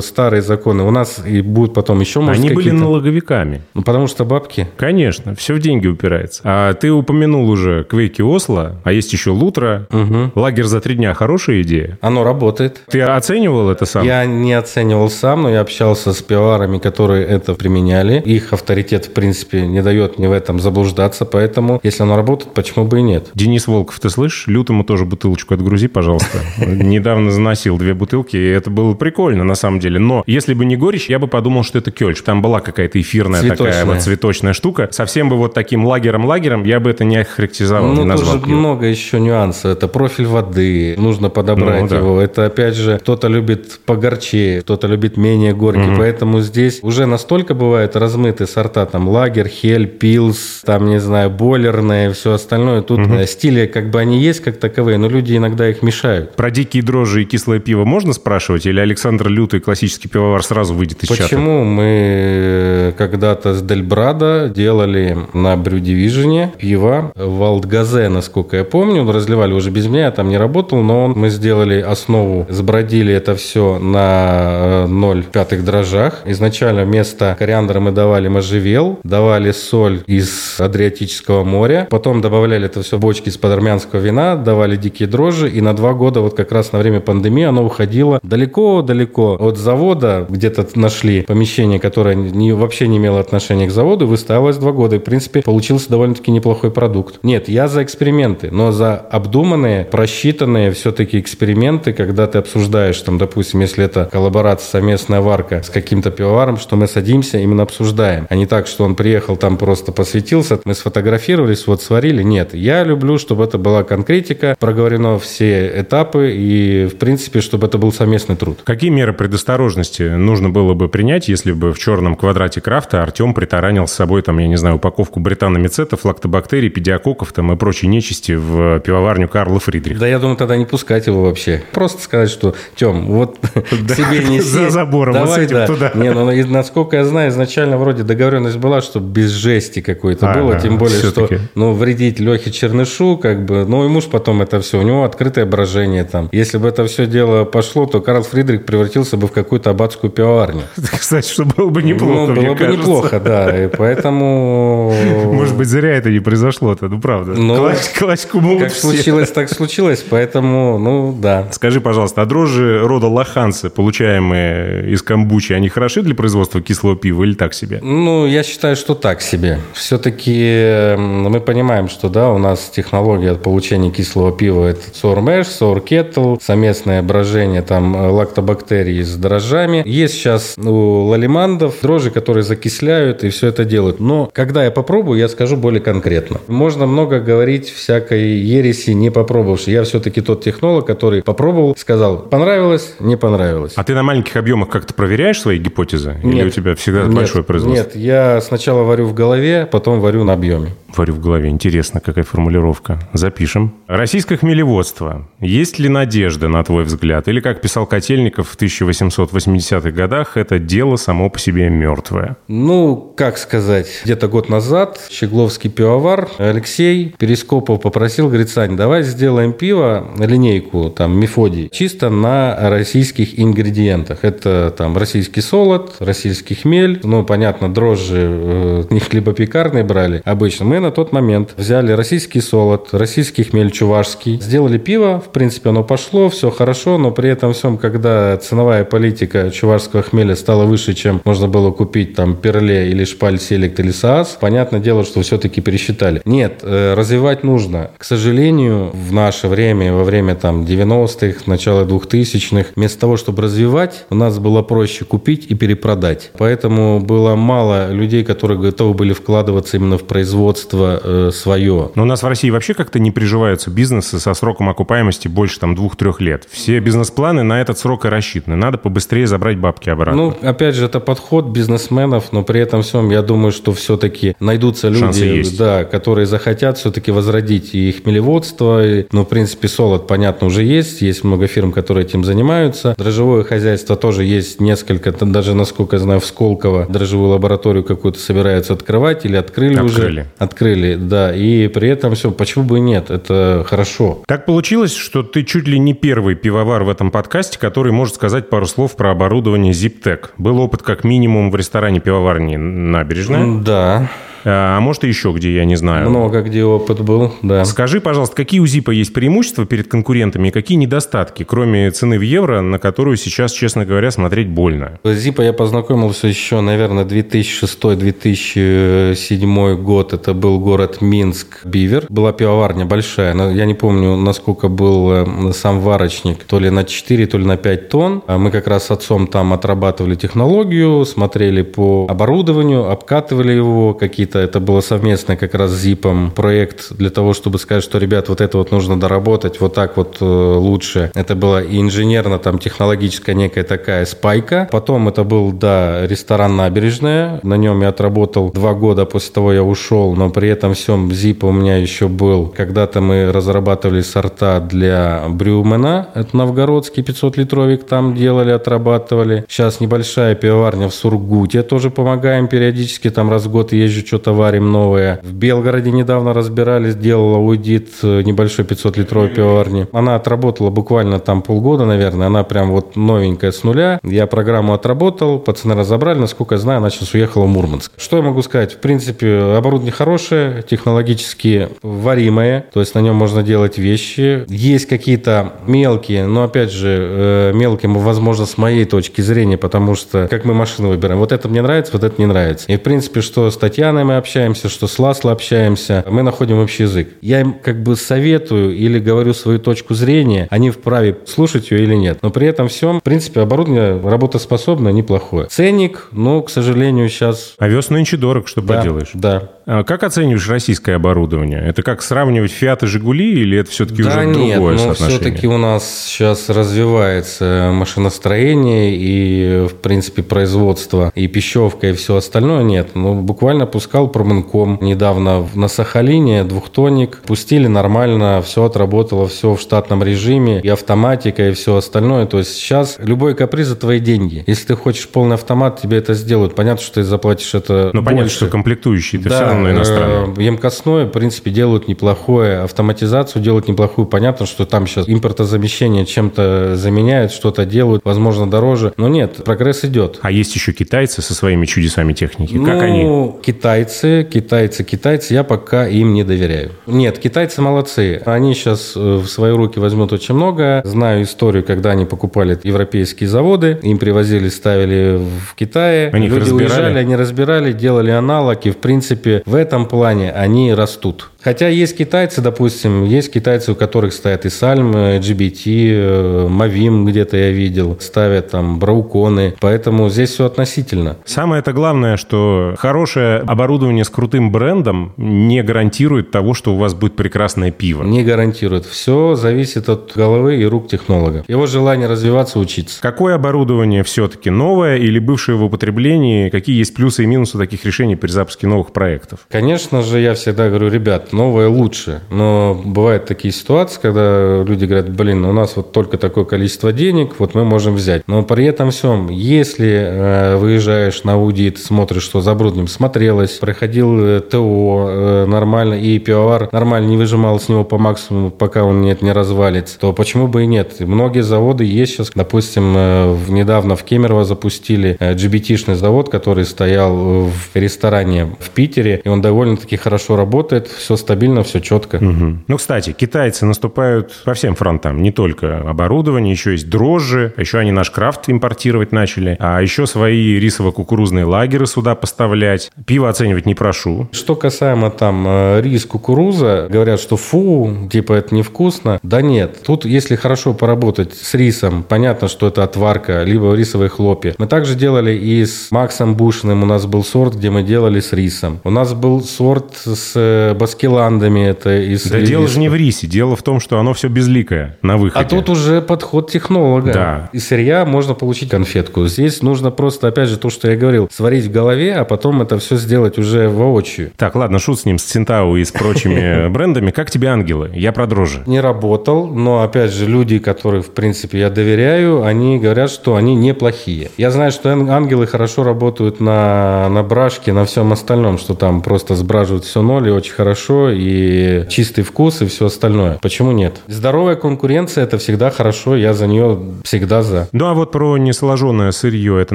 старые законы. У нас и будут потом еще, может, Они были налоговиками. Деньгами. Ну, потому что бабки. Конечно, все в деньги упирается. А ты упомянул уже Квейки Осло, а есть еще Лутра. Угу. Лагерь за три дня хорошая идея. Оно работает. Ты оценивал это сам? Я не оценивал сам, но я общался с пивоварами, которые это применяли. Их авторитет, в принципе, не дает мне в этом заблуждаться, поэтому, если оно работает, почему бы и нет? Денис Волков, ты слышишь? Лютому тоже бутылочку отгрузи, пожалуйста. Недавно заносил две бутылки, и это было прикольно, на самом деле. Но если бы не горечь, я бы подумал, что это кельч. Там была какая-то эфирная Цветочная. такая вот цветочная штука. Совсем бы вот таким лагером-лагерем я бы это не охарактеризовал, не Ну, назвал тут же много еще нюансов. Это профиль воды, нужно подобрать Ну, да. его. Это, опять же, кто-то любит погорчее, кто-то любит менее горький. Поэтому здесь уже настолько бывают размыты сорта, там, лагер, хель, пилс, там, не знаю, бойлерные, все остальное. Тут э, стили, как бы они есть как таковые, но люди иногда их мешают. Про дикие дрожжи и кислое пиво можно спрашивать? Или Александр Лютый, классический пивовар, сразу выйдет из чата? Почему мы э, когда-то с Дельбрадо делали на Брю Дивижене пиво Валдгазе, насколько я помню, разливали уже без меня, я там не работал, но он- мы сделали основу, сбродили это все на э, 0,5 дрожжах. Изначально вместо кориандра мы давали можжевел, давали соль из Адриатического моря, потом добавляли это все в бочки из-под армянского вина, давали дикие дрожжи, и на два года, вот как раз на время пандемии, оно уходило далеко-далеко от завода, где-то нашли помещение, которое не, вообще не имело отношения к заводу, выставилось два года, и, в принципе, получился довольно-таки неплохой продукт. Нет, я за эксперименты, но за обдуманные, просчитанные все-таки эксперименты, когда ты обсуждаешь, там, допустим, если это коллаборация, совместная варка с каким-то пивоваром, что мы садимся, именно обсуждаем, а не так, что он приехал там просто посвятился, мы сфотографировались, вот сварили. Нет, я люблю, чтобы это была конкретика, проговорено все этапы и, в принципе, чтобы это был совместный труд. Какие меры предосторожности нужно было бы принять, если бы в черном квадрате крафта Артем притаранил с собой, там, я не знаю, упаковку британомицетов, лактобактерий, педиококков там, и прочей нечисти в пивоварню Карла Фридриха? Да я думаю, тогда не пускать его вообще. Просто сказать, что, Тем, вот себе неси. за забором, вот с Давай, туда. Не, ну, и насколько я знаю, изначально вроде договоренность была, что без жести какой-то Ага, было, тем более, что, ну, вредить Лехе Чернышу, как бы, ну, и муж потом это все, у него открытое брожение там. Если бы это все дело пошло, то Карл Фридрих превратился бы в какую-то аббатскую пивоварню. Кстати, что было бы неплохо, Ну, было бы кажется. неплохо, да, и поэтому... Может быть, зря это не произошло-то, ну правда. Ну, Класть- класть-ку могут Как все. случилось, так случилось, поэтому, ну, да. Скажи, пожалуйста, а дрожжи рода лоханцы, получаемые из камбучи, они хороши для производства кислого пива или так себе? Ну, я считаю, что так себе. Все-таки мы понимаем, что да, у нас технология получения кислого пива это sour kettle, совместное брожение там лактобактерий с дрожжами. Есть сейчас у лалимандов дрожжи, которые закисляют и все это делают. Но когда я попробую, я скажу более конкретно. Можно много говорить всякой ереси, не попробовавши. Я все-таки тот технолог, который попробовал, сказал, понравилось, не понравилось. А ты на маленьких объемах как-то проверяешь свои гипотезы? Или Нет. у тебя всегда Нет, большое производство? Нет, я сначала варю в голове, потом варю на объеме. Варю в голове. Интересно, какая формулировка. Запишем. Российское хмелеводство. Есть ли надежда, на твой взгляд? Или, как писал Котельников в 1880-х годах, это дело само по себе мертвое? Ну, как сказать, где-то год назад Щегловский пивовар Алексей Перископов попросил, говорит, Сань, давай сделаем пиво, линейку, там, Мефодий, чисто на российских ингредиентах. Это там российский солод, российский хмель, ну, понятно, дрожжи э, не хлебопекарные брали обычно. Мы на тот момент взяли российский солод, российский хмель чувашский, сделали пиво, в принципе, оно пошло, все хорошо, но при этом всем, когда ценовая политика чувашского хмеля стала выше, чем можно было купить там перле или шпаль селект или саас, понятное дело, что все-таки пересчитали. Нет, э, развивать нужно. К сожалению, в наше время, во время там 90-х, начала 2000-х, вместо того, чтобы развивать, у нас было проще купить и перепродать. Поэтому было мало людей, которые готовы были вкладываться именно в производство э, свое. Но у нас в России вообще как-то не приживаются бизнесы со сроком окупаемости больше там двух-трех лет. Все бизнес-планы на этот срок и рассчитаны. Надо побыстрее забрать бабки обратно. Ну, опять же, это подход бизнесменов, но при этом всем я думаю, что все-таки найдутся Шансы люди, есть. да, которые захотят все-таки возродить и хмелеводство. И, ну, в принципе, солод, понятно, уже есть. Есть много фирм, которые этим занимаются. Дрожжевое хозяйство тоже есть несколько, там даже, насколько я знаю, в Сколково дрожжевую лабораторию какую-то собираются открывать или открыли, уже. Открыли. Открыли, да, и при этом все, почему бы и нет, это хорошо. Так получилось, что ты чуть ли не первый пивовар в этом подкасте, который может сказать пару слов про оборудование ZipTech. Был опыт как минимум в ресторане пивоварни «Набережная». Да. А может, и еще где, я не знаю. Много где опыт был, да. Скажи, пожалуйста, какие у Зипа есть преимущества перед конкурентами и какие недостатки, кроме цены в евро, на которую сейчас, честно говоря, смотреть больно? С Зипа я познакомился еще, наверное, 2006-2007 год. Это был город Минск, Бивер. Была пивоварня большая. Я не помню, насколько был э, сам варочник. То ли на 4, то ли на 5 тонн. А мы как раз с отцом там отрабатывали технологию, смотрели по оборудованию, обкатывали его, какие-то это, это было совместно как раз с ЗИПом проект для того, чтобы сказать, что, ребят, вот это вот нужно доработать, вот так вот э, лучше. Это была и инженерно, там, технологическая некая такая спайка. Потом это был, да, ресторан «Набережная». На нем я отработал два года после того я ушел, но при этом всем ЗИП у меня еще был. Когда-то мы разрабатывали сорта для Брюмена, это новгородский 500-литровик там делали, отрабатывали. Сейчас небольшая пивоварня в Сургуте, тоже помогаем периодически, там раз в год езжу, что-то варим новое. В Белгороде недавно разбирали, сделала аудит э, небольшой 500-литровой пивоварни. Она отработала буквально там полгода, наверное. Она прям вот новенькая с нуля. Я программу отработал, пацаны разобрали. Насколько я знаю, она сейчас уехала в Мурманск. Что я могу сказать? В принципе, оборудование хорошее, технологически варимое. То есть на нем можно делать вещи. Есть какие-то мелкие, но опять же, э, мелкие, возможно, с моей точки зрения, потому что как мы машину выбираем. Вот это мне нравится, вот это не нравится. И в принципе, что с Татьяной мы общаемся, что с Ласло общаемся, мы находим общий язык. Я им как бы советую или говорю свою точку зрения, они вправе слушать ее или нет. Но при этом всем, в принципе, оборудование работоспособное, неплохое. Ценник, ну, к сожалению, сейчас... Овес нынче дорог, что да, поделаешь. Да. А как оцениваешь российское оборудование? Это как сравнивать Фиат и Жигули или это все-таки да уже нет, другое но соотношение? все-таки у нас сейчас развивается машиностроение и, в принципе, производство, и пищевка, и все остальное. Нет, ну, буквально пускал Промынком недавно на Сахалине, двухтонник. Пустили нормально, все отработало, все в штатном режиме, и автоматика, и все остальное. То есть сейчас любой каприз – это твои деньги. Если ты хочешь полный автомат, тебе это сделают. Понятно, что ты заплатишь это Ну, понятно, что комплектующие Да, иностранные. э, Емкостное, в принципе, делают неплохое. Автоматизацию делают неплохую. Понятно, что там сейчас импортозамещение чем-то заменяют, что-то делают, возможно, дороже. Но нет, прогресс идет. А есть еще китайцы со своими чудесами техники. ну, Как они? китайцы, китайцы, китайцы, я пока им не доверяю. Нет, китайцы молодцы. Они сейчас э, в свои руки возьмут очень много. Знаю историю, когда они покупали европейские заводы, им привозили, ставили в Китае. Они Люди разбирали? уезжали, они разбирали, делали аналог, и, в принципе, в этом плане они растут. Хотя есть китайцы, допустим, есть китайцы, у которых стоят и Сальм, э, GBT, э, Мавим где-то я видел, ставят там брауконы, поэтому здесь все относительно. Самое это главное, что хорошее оборудование с крутым брендом не гарантирует того, что у вас будет прекрасное пиво. Не гарантирует. Все зависит от головы и рук технолога. Его желание развиваться, учиться. Какое оборудование все-таки новое или бывшее в употреблении? Какие есть плюсы и минусы таких решений при запуске новых проектов? Конечно же, я всегда говорю, ребят, новое лучше. Но бывают такие ситуации, когда люди говорят, блин, у нас вот только такое количество денег, вот мы можем взять. Но при этом всем, если э, выезжаешь на аудит, смотришь, что за оборудованием смотрелось, проходил э, ТО э, нормально, и пивовар нормально не выжимал с него по максимуму, пока он нет, не развалится, то почему бы и нет? Многие заводы есть сейчас, допустим, э, недавно в Кемерово запустили э, GBT-шный завод, который стоял в ресторане в Питере, и он довольно-таки хорошо работает, все стабильно, все четко. Мгм. Ну, кстати, китайцы наступают по всем фронтам. Не только оборудование, еще есть дрожжи, еще они наш крафт импортировать начали, а еще свои рисово-кукурузные лагеры сюда поставлять. Пиво оценивать не прошу. Что касаемо там э, рис, кукуруза, говорят, что фу, типа это невкусно. Да нет, тут если хорошо поработать с рисом, понятно, что это отварка, либо рисовые хлопья. Мы также делали и с Максом Бушиным, у нас был сорт, где мы делали с рисом. У нас был сорт с э, баскет маркеландами это из... Да дело же не в рисе, дело в том, что оно все безликое на выходе. А тут уже подход технолога. Да. Из сырья можно получить конфетку. Здесь нужно просто, опять же, то, что я говорил, сварить в голове, а потом это все сделать уже воочию. Так, ладно, шут с ним, с Центау и с прочими брендами. Как тебе ангелы? Я про дрожжи. Не работал, но, опять же, люди, которые, в принципе, я доверяю, они говорят, что они неплохие. Я знаю, что ан- ангелы хорошо работают на, на брашке, на всем остальном, что там просто сбраживают все ноль и очень хорошо, и чистый вкус, и все остальное. Почему нет? Здоровая конкуренция – это всегда хорошо, я за нее всегда за. Ну а вот про несоложенное сырье, это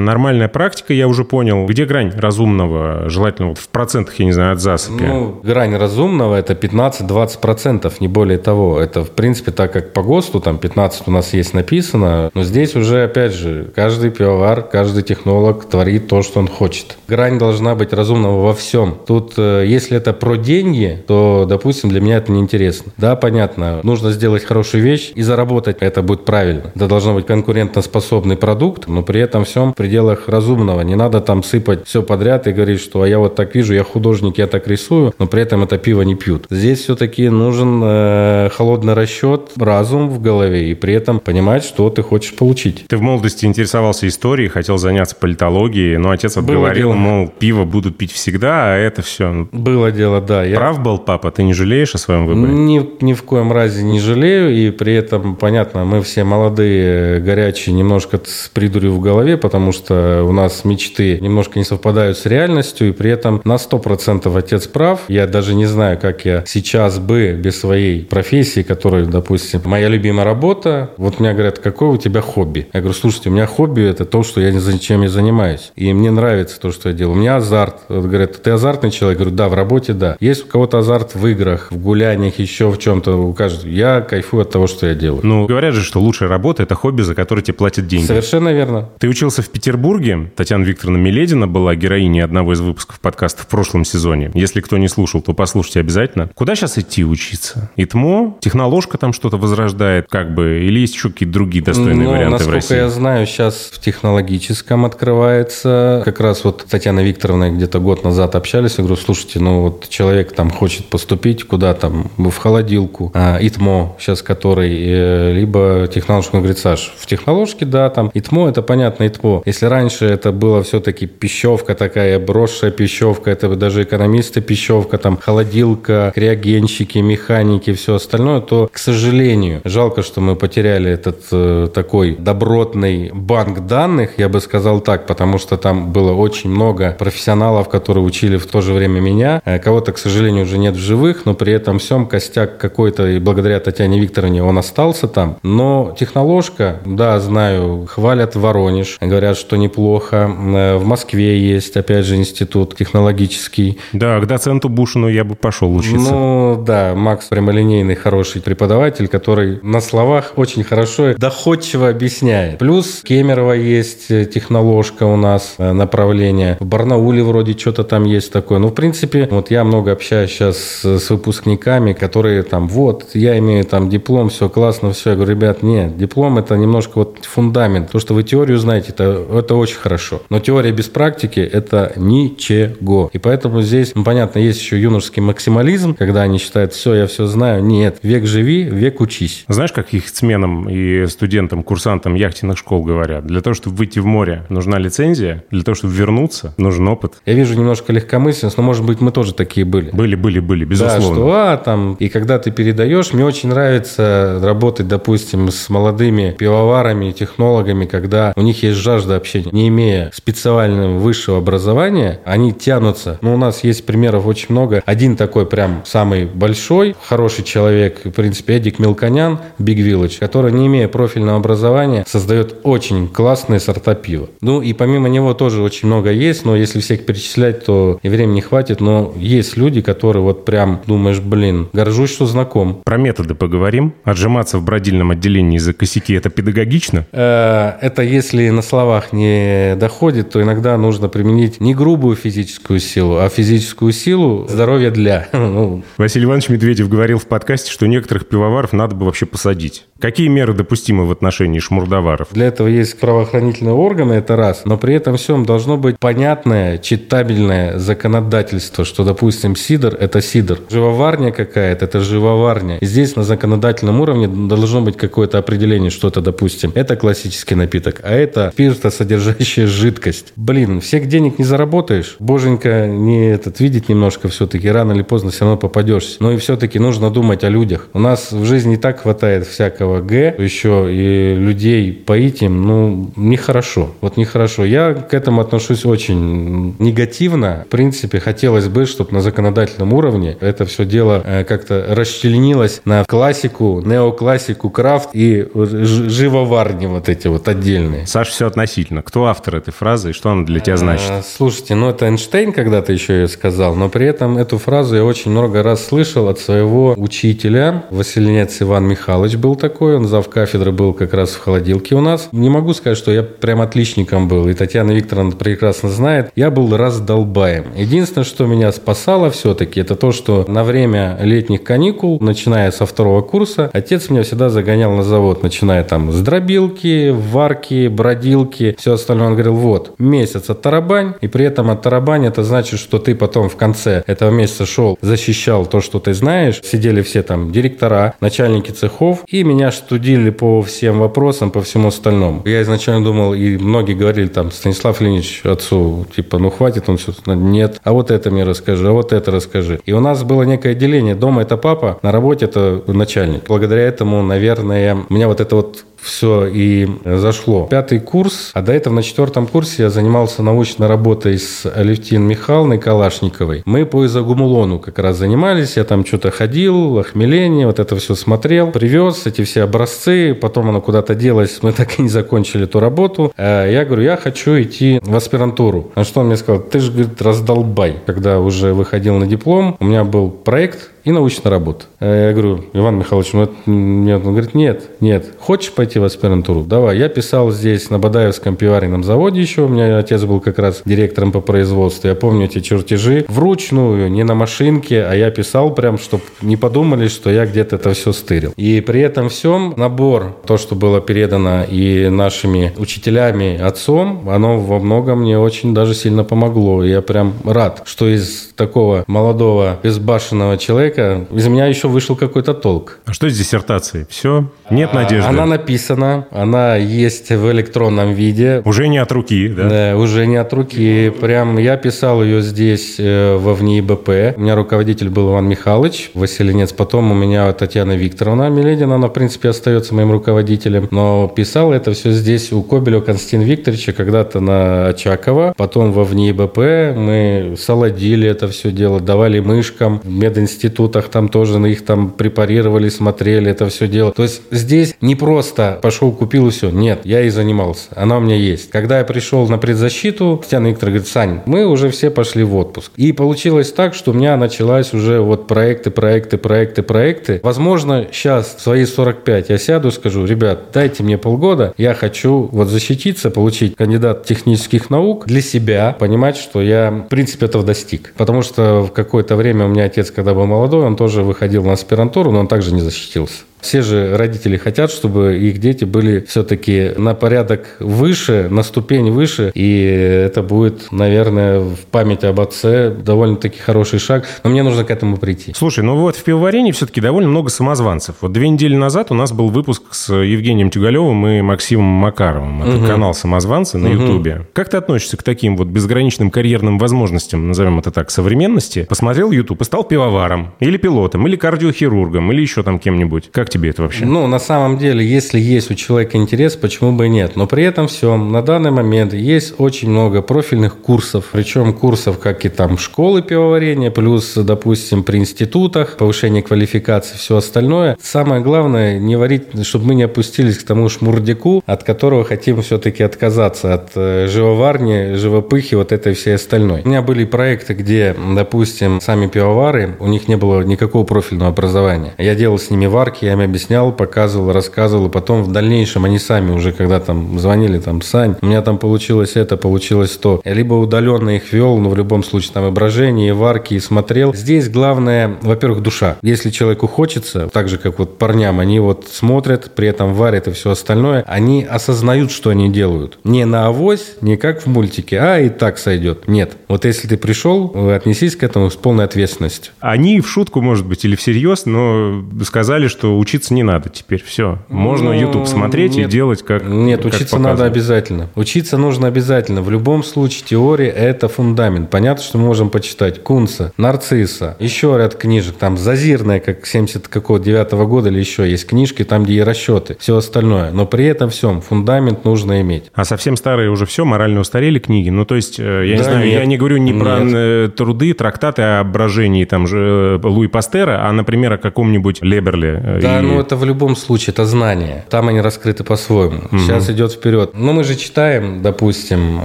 нормальная практика, я уже понял. Где грань разумного, желательно в процентах, я не знаю, от засыпи? Ну, грань разумного – это 15-20%, не более того. Это, в принципе, так как по ГОСТу, там 15 у нас есть написано, но здесь уже, опять же, каждый пивовар, каждый технолог творит то, что он хочет. Грань должна быть разумного во всем. Тут, э, если это про деньги, то, допустим, для меня это неинтересно. Да, понятно, нужно сделать хорошую вещь и заработать, это будет правильно. Это должно быть конкурентоспособный продукт, но при этом всем в пределах разумного. Не надо там сыпать все подряд и говорить, что а я вот так вижу, я художник, я так рисую, но при этом это пиво не пьют. Здесь все-таки нужен э, холодный расчет, разум в голове и при этом понимать, что ты хочешь получить. Ты в молодости интересовался историей, хотел заняться политологией, но отец отговорил, мол, пиво будут пить всегда, а это все... Было дело, да. Я Прав был папа, ты не жалеешь о своем выборе? Ни, ни в коем разе не жалею, и при этом, понятно, мы все молодые, горячие, немножко с придурью в голове, потому что у нас мечты немножко не совпадают с реальностью, и при этом на 100% отец прав. Я даже не знаю, как я сейчас бы без своей профессии, которая, допустим, моя любимая работа, вот мне говорят, какое у тебя хобби? Я говорю, слушайте, у меня хобби это то, что я не чем я занимаюсь. И мне нравится то, что я делаю. У меня азарт. Вот говорят, ты азартный человек? Я говорю, да, в работе, да. Есть у кого-то азарт в играх, в гуляниях, еще в чем-то. У каждого. Я кайфую от того, что я делаю. Ну, говорят же, что лучшая работа – это хобби, за которое тебе платят деньги. Совершенно верно. Ты учился в Петербурге. Татьяна Викторовна Миледина была героиней одного из выпусков подкаста в прошлом сезоне. Если кто не слушал, то послушайте обязательно. Куда сейчас идти учиться? ИТМО? Техноложка там что-то возрождает как бы? Или есть еще какие-то другие достойные Ну, варианты в насколько России? я знаю, сейчас в технологическом открывается. Как раз вот Татьяна Викторовна где-то год назад общались. Я говорю, слушайте, ну вот человек там хочет поступить куда там, в холодилку, а, ИТМО сейчас который, э, либо технологию. Он говорит, Саш, в технологке, да, там ИТМО, это понятно, ИТМО. Если раньше это было все-таки пищевка такая, брошенная пищевка, это даже экономисты пищевка, там холодилка, криогенщики, механики, все остальное, то, к сожалению, жалко, что мы потеряли этот э, такой добротный банк данных, я бы сказал так, потому что там было очень много профессионалов, которые учили в то же время меня. Э, Кого-то, к сожалению, уже нет в живых, но при этом всем костяк какой-то, и благодаря Татьяне Викторовне он остался там. Но техноложка, да, знаю, хвалят Воронеж, говорят, что неплохо. Э, В Москве есть, опять же, институт технологический. Да, к доценту Бушину я бы пошел учиться. Ну, да, Макс прямолинейный, хороший преподаватель, который на словах очень хорошо и доходчиво объясняет. Плюс Кемерово есть э, техноложка у нас, э, направление. В Барнауле вроде что-то там есть такое. Ну, в принципе, вот я много общаюсь сейчас с, с выпускниками, которые там, вот, я имею там диплом, все классно, все. Я говорю, ребят, нет, диплом это немножко вот фундамент. То, что вы теорию знаете, это, это очень хорошо. Но теория без практики это ничего. И поэтому здесь, ну, понятно, есть еще юношеский максимализм, когда они считают, все, я все знаю. Нет, век живи, век учись. Знаешь, как их сменам и студентам, курсантам яхтенных школ говорят? Для того, чтобы выйти в море, нужна лицензия. Для того, чтобы вернуться, нужен опыт. Я вижу немножко легкомысленность, но, может быть, мы тоже такие были. Были, были, были, Да, безусловно. что, а, там, и когда ты передаешь, мне очень нравится работать, допустим, с молодыми пивоварами, технологами, когда у них есть жажда общения. Не имея специального высшего образования, они тянутся. Ну, у нас есть примеров очень много. Один такой прям самый большой, хороший человек, в принципе, Эдик Мелконян, Big Village, который, не имея профильного образования, создает очень классные сорта пива. Ну, и помимо него тоже очень много есть, но если всех перечислять, то и времени не хватит, но есть люди, которые вот прям думаешь, блин, горжусь, что знаком. Про методы поговорим. Отжиматься в бродильном отделении за косяки – это педагогично? Э, Это если на словах не доходит, то иногда нужно применить не грубую физическую силу, а физическую силу здоровья для. Ну, Василий Иванович Медведев говорил в подкасте, что некоторых пивоваров надо бы вообще посадить. Какие меры допустимы в отношении шмурдоваров? Для этого есть правоохранительные органы, это раз. Но при этом всем должно быть понятное, читабельное законодательство, что, допустим, сидр – это сидр. Живоварня какая-то, это живоварня. Здесь на законодательном уровне должно быть какое-то определение, что это, допустим, это классический напиток, а это спиртосодержащая жидкость. Блин, всех денег не заработаешь. Боженька не этот видит немножко все-таки, рано или поздно все равно попадешься. Но и все-таки нужно думать о людях. У нас в жизни и так хватает всякого Г, еще и людей поить им, ну, нехорошо. Вот нехорошо. Я к этому отношусь очень негативно. В принципе, хотелось бы, чтобы на законодательном уровне это все дело э, как-то расчленилось на классику, неоклассику, крафт и живоварни вот эти вот отдельные. Саш, все относительно. Кто автор этой фразы и что она для тебя значит? А, слушайте, ну это Эйнштейн когда-то еще ее сказал, но при этом эту фразу я очень много раз слышал от своего учителя. Василинец Иван Михайлович был такой, он зав кафедры был как раз в холодилке у нас. Не могу сказать, что я прям отличником был, и Татьяна Викторовна прекрасно знает. Я был раздолбаем. Единственное, что меня спасало все-таки, это то, что на время летних каникул, начиная со второго курса, отец меня всегда загонял на завод, начиная там с дробилки, варки, бродилки, все остальное. Он говорил, вот, месяц от тарабань, и при этом от тарабань это значит, что ты потом в конце этого месяца шел, защищал то, что ты знаешь. Сидели все там директора, начальники цехов, и меня штудили по всем вопросам, по всему остальному. Я изначально думал, и многие говорили там, Станислав Ильич отцу, типа, ну хватит, он все, нет, а вот это мне расскажи, а вот это расскажи. И у нас было некое деление. Дома это папа, на работе это начальник. Благодаря этому, наверное, у меня вот это вот все и зашло. Пятый курс, а до этого на четвертом курсе я занимался научной работой с Алевтин Михайловной Калашниковой. Мы по изогумулону как раз занимались, я там что-то ходил, охмеление, вот это все смотрел, привез эти все образцы, потом оно куда-то делось, мы так и не закончили эту работу. А я говорю, я хочу идти в аспирантуру. А что он мне сказал? Ты же, говорит, раздолбай. Когда уже выходил на диплом, у меня был проект и научная работа. А я говорю, Иван Михайлович, ну это нет. Он говорит, нет, нет. Хочешь пойти в аспирантуру? Давай. Я писал здесь на Бадаевском пиваренном заводе еще. У меня отец был как раз директором по производству. Я помню эти чертежи вручную, не на машинке, а я писал прям, чтобы не подумали, что я где-то это все стырил. И при этом всем набор, то, что было передано и нашими учителями, отцом, оно во многом мне очень даже сильно помогло. Я прям рад, что из такого молодого, безбашенного человека человека, из меня еще вышел какой-то толк. А что с диссертацией? Все? Нет а, надежды? Она написана, она есть в электронном виде. Уже не от руки, да? Да, уже не от руки. Прям я писал ее здесь э, во ВНИИБП. У меня руководитель был Иван Михайлович Василинец. Потом у меня Татьяна Викторовна Миледина. Она, в принципе, остается моим руководителем. Но писал это все здесь у Кобелева Константина Викторовича когда-то на Очакова. Потом во ВНИИБП мы солодили это все дело, давали мышкам в мединститут институтах там тоже на их там препарировали, смотрели это все дело. То есть здесь не просто пошел, купил и все. Нет, я и занимался. Она у меня есть. Когда я пришел на предзащиту, Татьяна Викторовна говорит, Сань, мы уже все пошли в отпуск. И получилось так, что у меня началась уже вот проекты, проекты, проекты, проекты. Возможно, сейчас в свои 45 я сяду и скажу, ребят, дайте мне полгода, я хочу вот защититься, получить кандидат технических наук для себя, понимать, что я, в принципе, этого достиг. Потому что в какое-то время у меня отец, когда был молодой, он тоже выходил на аспирантуру, но он также не защитился. Все же родители хотят, чтобы их дети были все-таки на порядок выше, на ступень выше, и это будет, наверное, в память об отце довольно-таки хороший шаг, но мне нужно к этому прийти. Слушай, ну вот в пивоварении все-таки довольно много самозванцев. Вот две недели назад у нас был выпуск с Евгением Тюгалевым и Максимом Макаровым. Это угу. канал «Самозванцы» на угу. Ютубе. Как ты относишься к таким вот безграничным карьерным возможностям, назовем это так, современности? Посмотрел YouTube и стал пивоваром, или пилотом, или кардиохирургом, или еще там кем-нибудь. Как тебе это вообще? Ну, на самом деле, если есть у человека интерес, почему бы и нет? Но при этом все, на данный момент есть очень много профильных курсов, причем курсов, как и там школы пивоварения, плюс, допустим, при институтах, повышение квалификации, все остальное. Самое главное, не варить, чтобы мы не опустились к тому шмурдяку, от которого хотим все-таки отказаться, от э, живоварни, живопыхи, вот этой всей остальной. У меня были проекты, где, допустим, сами пивовары, у них не было никакого профильного образования. Я делал с ними варки, я объяснял, показывал, рассказывал, и потом в дальнейшем они сами уже, когда там звонили, там, Сань, у меня там получилось это, получилось то. Я либо удаленно их вел, но в любом случае там и брожение, и варки, и смотрел. Здесь главное, во-первых, душа. Если человеку хочется, так же, как вот парням, они вот смотрят, при этом варят и все остальное, они осознают, что они делают. Не на авось, не как в мультике, а и так сойдет. Нет. Вот если ты пришел, отнесись к этому с полной ответственностью. Они в шутку, может быть, или всерьез, но сказали, что учиться не надо теперь. Все. Можно Ну, YouTube смотреть нет. и делать как Нет, как учиться показано. надо обязательно. Учиться нужно обязательно. В любом случае теория – это фундамент. Понятно, что мы можем почитать Кунца, Нарцисса, еще ряд книжек. Там Зазирная, как 70 какого 9 года или еще есть книжки, там, где и расчеты, все остальное. Но при этом всем фундамент нужно иметь. А совсем старые уже все, морально устарели книги. Ну, то есть, э, я не Да знаю, нет. я не говорю не про Нет. э, труды, трактаты о брожении там же э, Луи Пастера, а, например, о каком-нибудь Леберле. э, Да, ну это в любом случае, это знания. Там они раскрыты по-своему. Сейчас идет вперед. Ну, мы же читаем, допустим,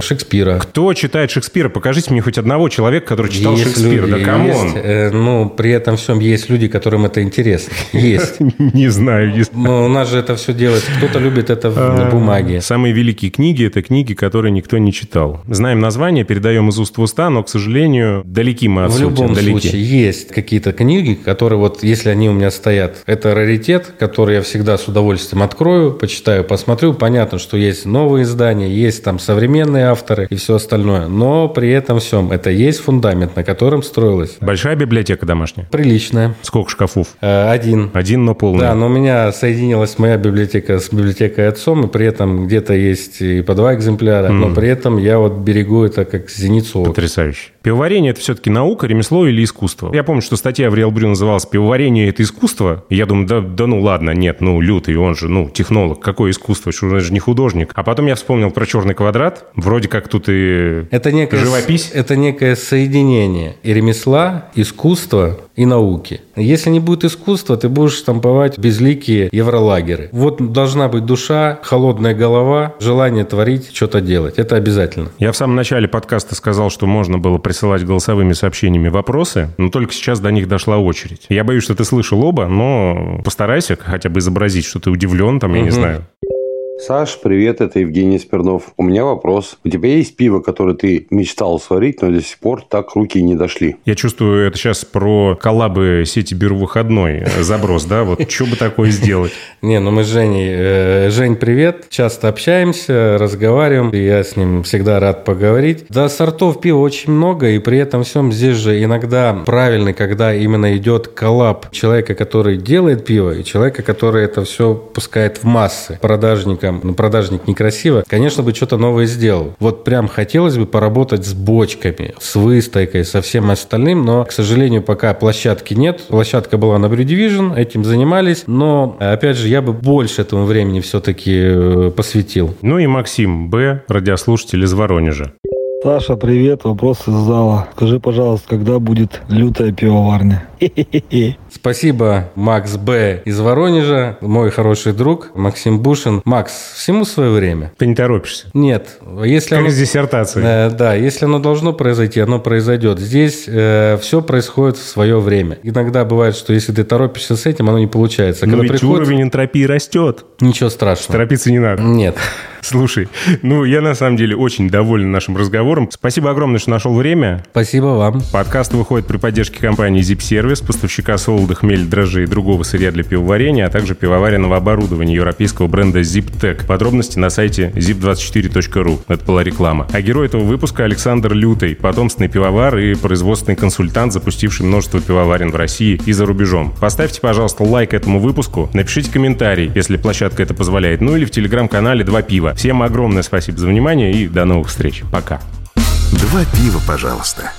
Шекспира. Кто читает Шекспира? Покажите мне хоть одного человека, который читал Есть Шекспира. люди, да come on. есть, э, ну, при этом всем есть люди, которым это интересно. Есть. Не знаю. Но у нас же это все делается. Кто-то любит это А. в бумаге. Самые великие книги – это книги, которые никто не читал. Знаем название, передаем из уст в уста, но, к сожалению, далеки мы от В любом случае есть какие-то книги, которые вот, если они у меня стоят, это раритет, который я всегда с удовольствием открою, почитаю, посмотрю. Понятно, что есть новые издания, есть там современные авторы и все остальное. Но при этом всем это есть фундамент, на котором строилось. Большая библиотека домашняя? Приличная. Сколько шкафов? Э, Один. Один, но полный. Да, но у меня соединилась моя библиотека с библиотекой отцом, и при этом где-то есть и по два экземпляра, но при этом я вот берегу это как зеницу. Потрясающе. Пивоварение – это все-таки наука, ремесло или искусство? Я помню, что статья в Реал Брю называлась «Пивоварение – это искусство». И я думаю, да, да ну ладно, нет, ну лютый, он же, ну, технолог, какое искусство, что он же не художник. А потом я вспомнил про черный квадрат, вроде как тут и Это некое, живопись. это некое соединение и ремесла, искусства и науки. Если не будет искусства, ты будешь штамповать безликие евролагеры. Вот должна быть душа, холодная голова, желание творить, что-то делать. Это обязательно. Я в самом начале подкаста сказал, что можно было присылать голосовыми сообщениями вопросы, но только сейчас до них дошла очередь. Я боюсь, что ты слышал оба, но постарайся хотя бы изобразить, что ты удивлен, там, я не Мгм. знаю. Саш, привет, это Евгений Смирнов. У меня вопрос. У тебя есть пиво, которое ты мечтал сварить, но до сих пор так руки не дошли? Я чувствую, это сейчас про коллабы сети Беру выходной заброс, да? Вот что бы такое сделать? Не, ну мы с Женей... э, Жень, привет. Часто общаемся, разговариваем. и Я с ним всегда рад поговорить. Да, сортов пива очень много, и при этом всем здесь же иногда правильный, когда именно идет коллаб человека, который делает пиво, и человека, который это все пускает в массы. Продажникам, ну продажник некрасиво, конечно бы что-то новое сделал. Вот прям хотелось бы поработать с бочками, с выстойкой, со всем остальным, но, к сожалению, пока площадки нет. Площадка была на Brew Division, этим занимались, но, опять же, я бы больше этому времени все-таки э, посвятил. Ну и Максим Б., радиослушатель из Воронежа. Саша, привет. Вопрос из зала. Скажи, пожалуйста, когда будет лютая пивоварня? Спасибо, Макс Б. из Воронежа, мой хороший друг Максим Бушин. Макс, всему свое время? Ты не торопишься. Нет, если Как оно- с диссертацией. Э, да, если оно должно произойти, оно произойдет. Здесь все происходит в свое время. Иногда бывает, что если ты торопишься с этим, оно не получается. Но Когда ведь приходит, уровень энтропии растет. ничего страшного. Торопиться не надо. Нет. Слушай, ну я на самом деле очень доволен нашим разговором. Спасибо огромное, что нашел время. Спасибо вам. Подкаст выходит при поддержке компании Zip Service, поставщика солода, хмеля, дрожжей и другого сырья для пивоварения, а также пивоваренного оборудования европейского бренда ZipTech. Подробности на сайте zip24.ru. Это была реклама. А герой этого выпуска Александр Лютый, потомственный пивовар и производственный консультант, запустивший множество пивоварен в России и за рубежом. Поставьте, пожалуйста, лайк этому выпуску, напишите комментарий, если площадка это позволяет, ну или в телеграм-канале «Два пива». Всем огромное спасибо за внимание и до новых встреч. Пока. Два пива, пожалуйста.